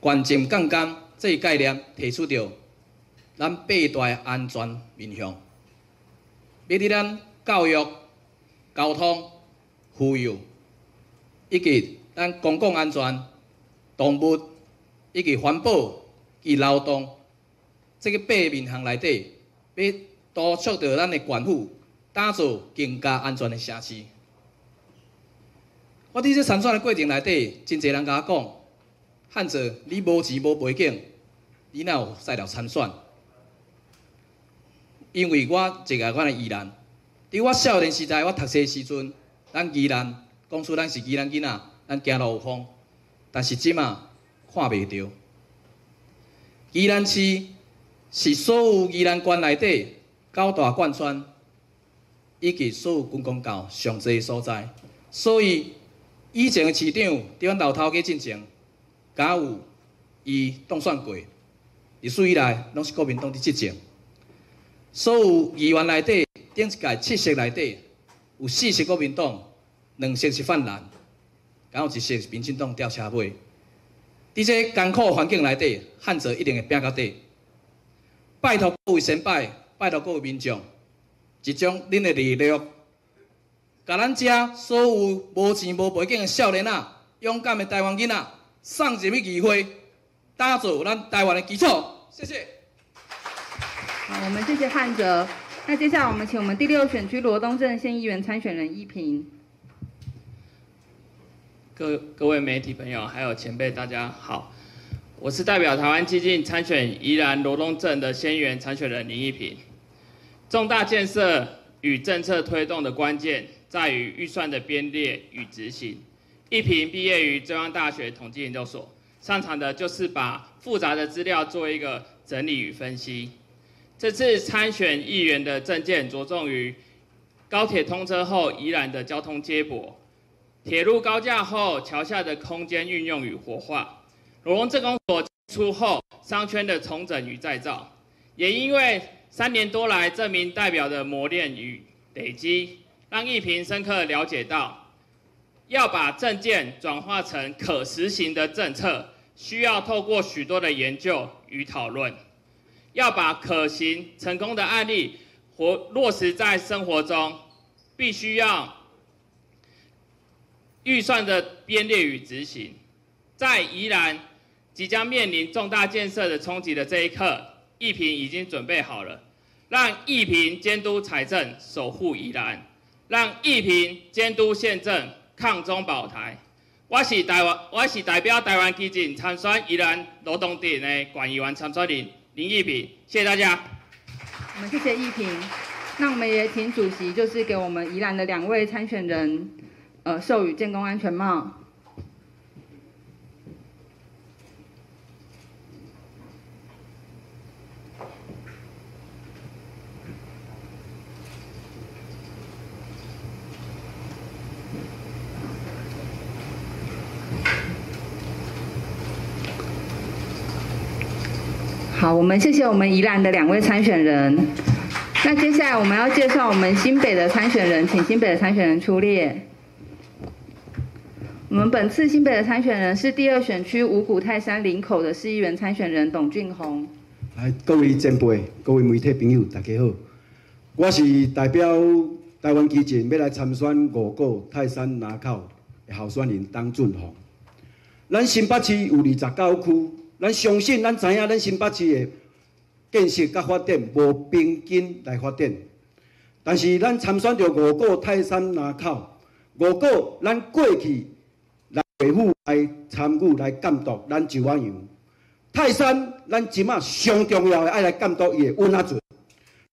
关键杠杆这一概念提出着咱八大安全面向，要伫咱教育、交通、妇幼以及咱公共安全、动物以及环保及劳动这个八面向内底，要督促着咱的县府打造更加安全的城市。我伫这参选的过程内底，真侪人甲我讲，汉泽你无钱无背景，你哪有赛了参选？因为我一个我的宜兰，伫我少年时代，我读册时阵，咱宜兰讲出咱是宜兰囡仔，咱走路有风，但是即马看袂到。宜兰市是所有宜兰县内底九大贯穿，以及所有军公教上济的所在，所以。以前的市长，伫阮老头家进前，敢有伊当选过？历史以来，拢是国民党伫执政。所有议员内底，顶一届七席内底，有四席国民党，两席是泛蓝，敢有一席是民进党吊车尾。伫这艰苦环境内底，汉泽一定会拼到底。拜托各位先拜，拜托各位民众，集中恁的力量。甲咱遮所有无钱无背景的少年仔、勇敢的台湾囡仔送入去议会，打造咱台湾的基础。谢谢。好，我们谢谢汉泽。那接下来我们请我们第六选区罗东镇县议员参选人一平。各各位媒体朋友还有前辈，大家好，我是代表台湾基进参选宜兰罗东镇的县议员参选人林一平。重大建设与政策推动的关键。在于预算的编列与执行。一平毕业于中央大学统计研究所，擅长的就是把复杂的资料做一个整理与分析。这次参选议员的政见着重于高铁通车后宜兰的交通接驳，铁路高架后桥下的空间运用与活化，罗东镇公所出后商圈的重整与再造。也因为三年多来这名代表的磨练与累积。让一平深刻了解到，要把政见转化成可实行的政策，需要透过许多的研究与讨论。要把可行成功的案例活落实在生活中，必须要预算的编列与执行。在宜兰即将面临重大建设的冲击的这一刻，一平已经准备好了，让一平监督财政，守护宜兰。让一平监督县政，抗中保台。我是台湾，我是代表台湾基进参选宜兰罗东镇的管议员参选人林一平，谢谢大家。我们谢谢一平，那我们也请主席就是给我们宜兰的两位参选人，呃，授予建工安全帽。我们谢谢我们宜兰的两位参选人。那接下来我们要介绍我们新北的参选人，请新北的参选人出列。我们本次新北的参选人是第二选区五股泰山林口的市议员参选人董俊宏。来，各位前辈、各位媒体朋友，大家好，我是代表台湾基进要来参选五股泰山林口的候选人董俊宏。咱新北市有二十九区，咱相信咱知影咱新北市的建设甲发展无平均来发展。但是咱参选着五个泰山林口，五个咱过去来维护、来参与、来监督，咱就安样。泰山咱即马上重要的爱来监督伊的运仔船。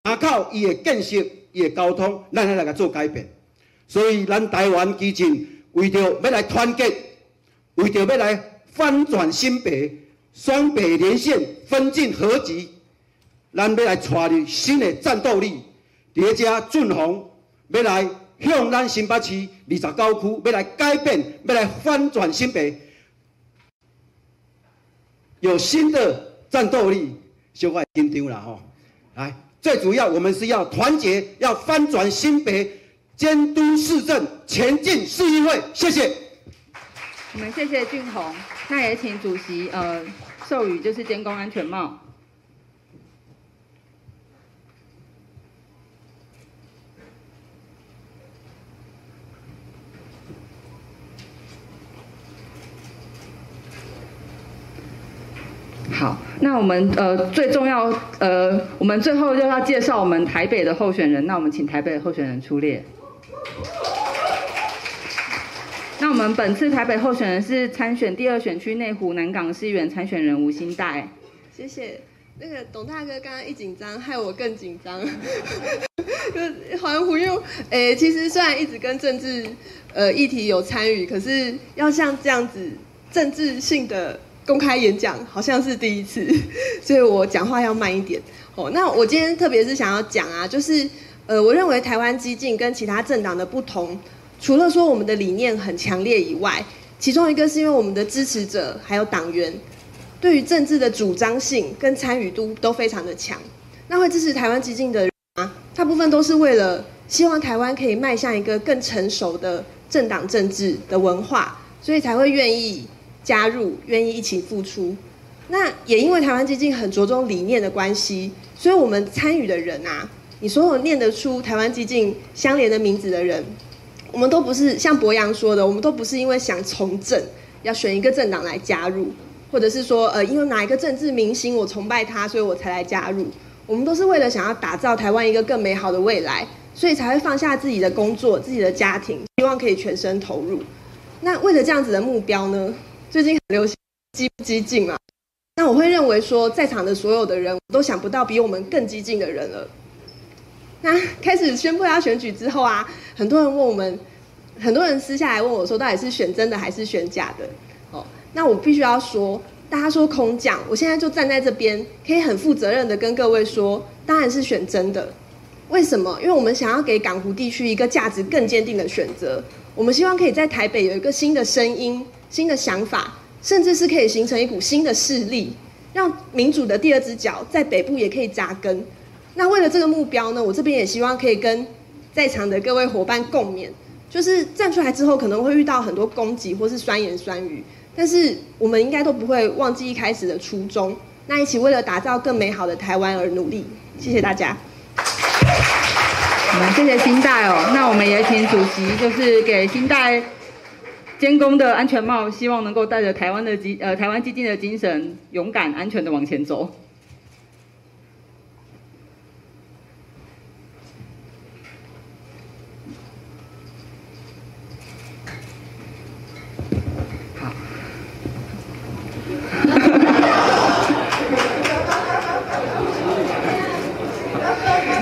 林口伊的建设、伊的交通，咱爱来甲做改变。所以咱台湾基进为着要来团结。为着要来翻转新北，双北连线分进合击，咱要来带入新的战斗力。叠加俊宏要来向咱新北市二十九区要来改变，要来翻转新北，有新的战斗力，小可紧张了吼。来，最主要我们是要团结，要翻转新北，监督市政，前进市议会。谢谢。我们谢谢俊宏，那也请主席呃授予就是监工安全帽。好，那我们呃最重要呃我们最后就要介绍我们台北的候选人，那我们请台北的候选人出列。我们本次台北候选人是参选第二选区内湖南港市议员参选人吴欣岱。谢谢。那个董大哥刚刚一紧张，害我更紧张。就好像不用，诶，其实虽然一直跟政治呃议题有参与，可是要像这样子政治性的公开演讲，好像是第一次，所以我讲话要慢一点。哦，那我今天特别是想要讲啊，就是呃，我认为台湾激进跟其他政党的不同。除了说我们的理念很强烈以外，其中一个是因为我们的支持者还有党员对于政治的主张性跟参与度都非常的强。那会支持台湾激进的人啊，大部分都是为了希望台湾可以迈向一个更成熟的政党政治的文化，所以才会愿意加入，愿意一起付出。那也因为台湾基进很着重理念的关系，所以我们参与的人啊，你所有念得出台湾基进相连的名字的人。我们都不是像博洋说的，我们都不是因为想从政，要选一个政党来加入，或者是说，呃，因为哪一个政治明星我崇拜他，所以我才来加入。我们都是为了想要打造台湾一个更美好的未来，所以才会放下自己的工作、自己的家庭，希望可以全身投入。那为了这样子的目标呢，最近很流行激不激进嘛？那我会认为说，在场的所有的人，都想不到比我们更激进的人了。那开始宣布要选举之后啊，很多人问我们，很多人私下来问我说，到底是选真的还是选假的？哦，那我必须要说，大家说空降，我现在就站在这边，可以很负责任的跟各位说，当然是选真的。为什么？因为我们想要给港湖地区一个价值更坚定的选择，我们希望可以在台北有一个新的声音、新的想法，甚至是可以形成一股新的势力，让民主的第二只脚在北部也可以扎根。那为了这个目标呢，我这边也希望可以跟在场的各位伙伴共勉，就是站出来之后可能会遇到很多攻击或是酸言酸语，但是我们应该都不会忘记一开始的初衷，那一起为了打造更美好的台湾而努力。谢谢大家。我们谢谢欣岱哦，那我们也请主席就是给新代监工的安全帽，希望能够带着台湾的基呃台湾基金的精神，勇敢安全的往前走。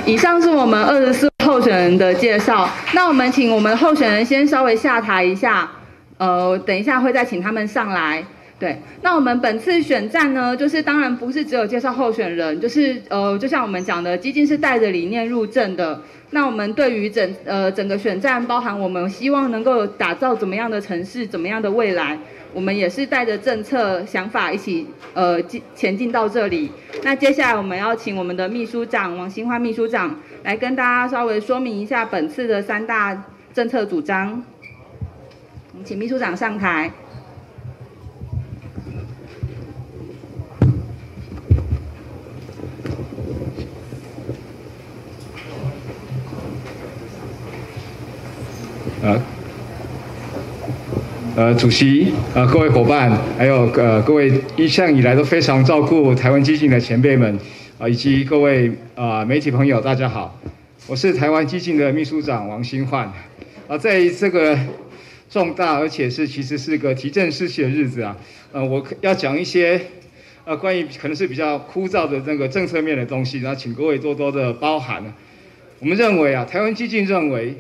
以上是我们二十四候选人的介绍。那我们请我们候选人先稍微下台一下，呃，等一下会再请他们上来。对，那我们本次选战呢，就是当然不是只有介绍候选人，就是呃，就像我们讲的，基金是带着理念入阵的。那我们对于整呃整个选战，包含我们希望能够打造怎么样的城市，怎么样的未来。我们也是带着政策想法一起，呃，进前进到这里。那接下来我们要请我们的秘书长王新欢秘书长来跟大家稍微说明一下本次的三大政策主张。我们请秘书长上台。呃，呃，主席，呃，各位伙伴，还有呃各位一向以来都非常照顾台湾基进的前辈们，啊、呃，以及各位啊、呃、媒体朋友，大家好，我是台湾基进的秘书长王新焕，啊、呃，在这个重大而且是其实是个提振士气的日子啊，呃，我要讲一些。呃，关于可能是比较枯燥的那个政策面的东西，然后请各位多多的包涵。我们认为啊，台湾基进认为，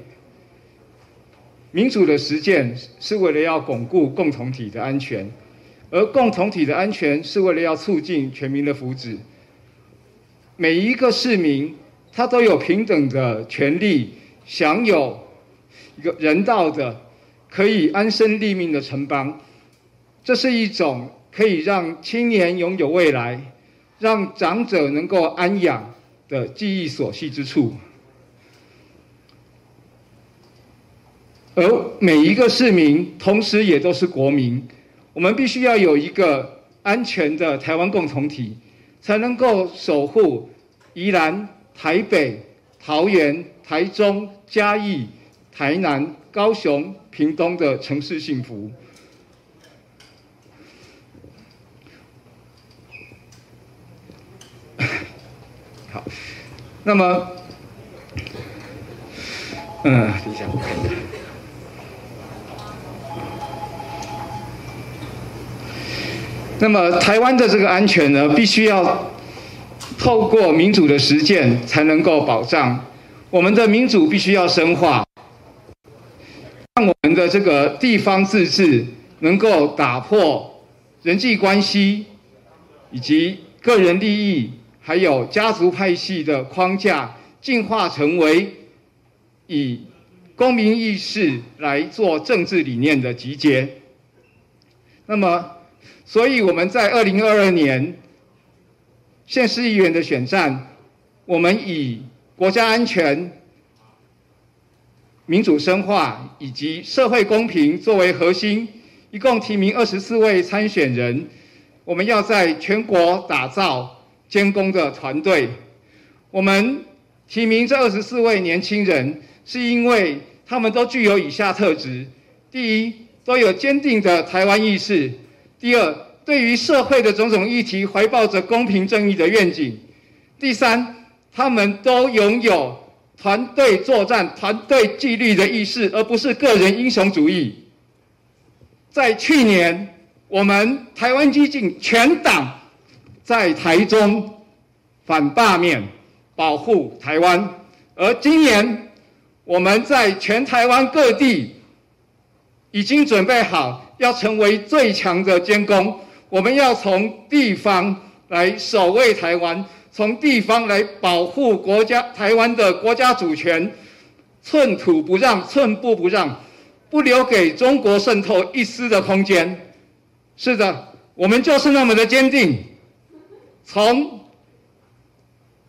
民主的实践是为了要巩固共同体的安全，而共同体的安全是为了要促进全民的福祉。每一个市民他都有平等的权利，享有一个人道的、可以安身立命的城邦。这是一种。可以让青年拥有未来，让长者能够安养的记忆所系之处，而每一个市民同时也都是国民，我们必须要有一个安全的台湾共同体，才能够守护宜兰、台北、桃园、台中、嘉义、台南、高雄、屏东的城市幸福。好，那么，嗯，等一下，我看一下。那么，台湾的这个安全呢，必须要透过民主的实践才能够保障。我们的民主必须要深化，让我们的这个地方自治能够打破人际关系以及个人利益。还有家族派系的框架，进化成为以公民意识来做政治理念的集结。那么，所以我们在二零二二年县市议员的选战，我们以国家安全、民主深化以及社会公平作为核心，一共提名二十四位参选人，我们要在全国打造。监工的团队，我们提名这二十四位年轻人，是因为他们都具有以下特质：第一，都有坚定的台湾意识；第二，对于社会的种种议题怀抱着公平正义的愿景；第三，他们都拥有团队作战、团队纪律的意识，而不是个人英雄主义。在去年，我们台湾基进全党。在台中反罢免，保护台湾。而今年，我们在全台湾各地已经准备好要成为最强的监工。我们要从地方来守卫台湾，从地方来保护国家台湾的国家主权，寸土不让，寸步不让，不留给中国渗透一丝的空间。是的，我们就是那么的坚定。从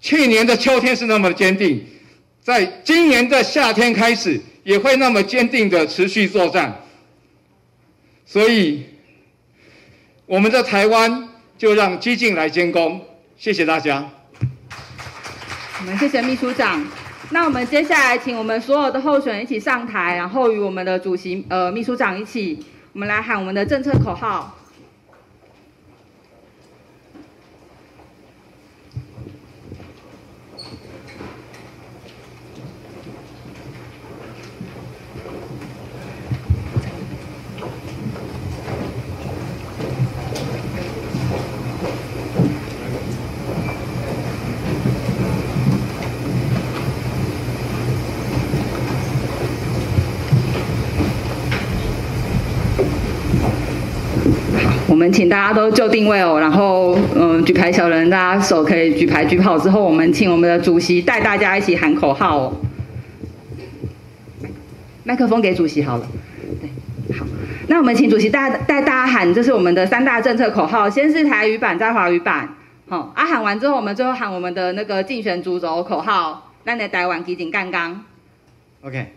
去年的秋天是那么的坚定，在今年的夏天开始也会那么坚定的持续作战。所以，我们在台湾就让激进来监工。谢谢大家。我们谢谢秘书长。那我们接下来请我们所有的候选人一起上台，然后与我们的主席呃秘书长一起，我们来喊我们的政策口号。我们请大家都就定位哦，然后嗯，举牌小人，大家手可以举牌举好之后，我们请我们的主席带大家一起喊口号哦。麦克风给主席好了，对，好，那我们请主席带带大家喊，这是我们的三大政策口号，先是台语版，再华语版，好，啊喊完之后，我们最后喊我们的那个竞选主轴口号，咱的台湾基进杠杠。OK。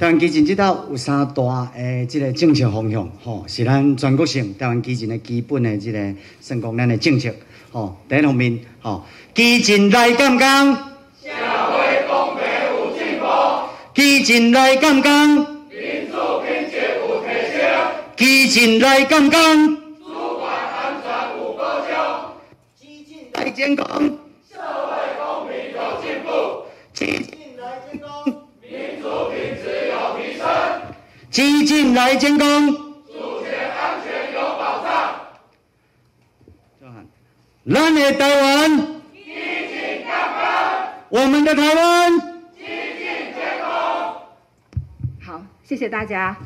台湾基进这道有三大诶，这个政策方向，吼，是咱全国性台湾基进的基本的这个成功咱的政策，吼。第一方面，吼，基进来杠杠，社会公平有进步；基进来刚刚，民主拼接有提升，基进来刚刚，主管安全有保障，基进来监工，社会公平有进步，基进来监工，主权安全有保障。咱的台湾，激进刚刚，我们的台湾，激进监工。好，谢谢大家。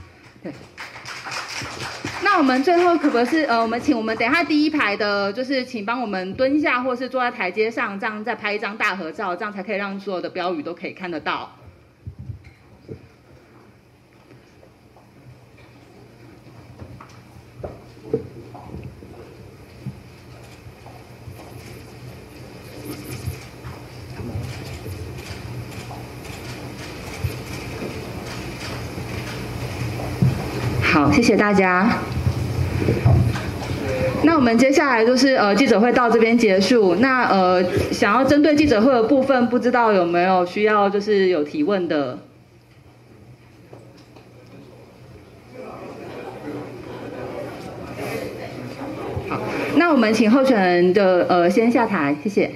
对。那我们最后可不可以是呃，我们请我们等一下第一排的，就是请帮我们蹲下，或是坐在台阶上，这样再拍一张大合照，这样才可以让所有的标语都可以看得到。好，谢谢大家。那我们接下来就是呃记者会到这边结束。那呃想要针对记者会的部分，不知道有没有需要就是有提问的？好，那我们请候选人的呃先下台，谢谢。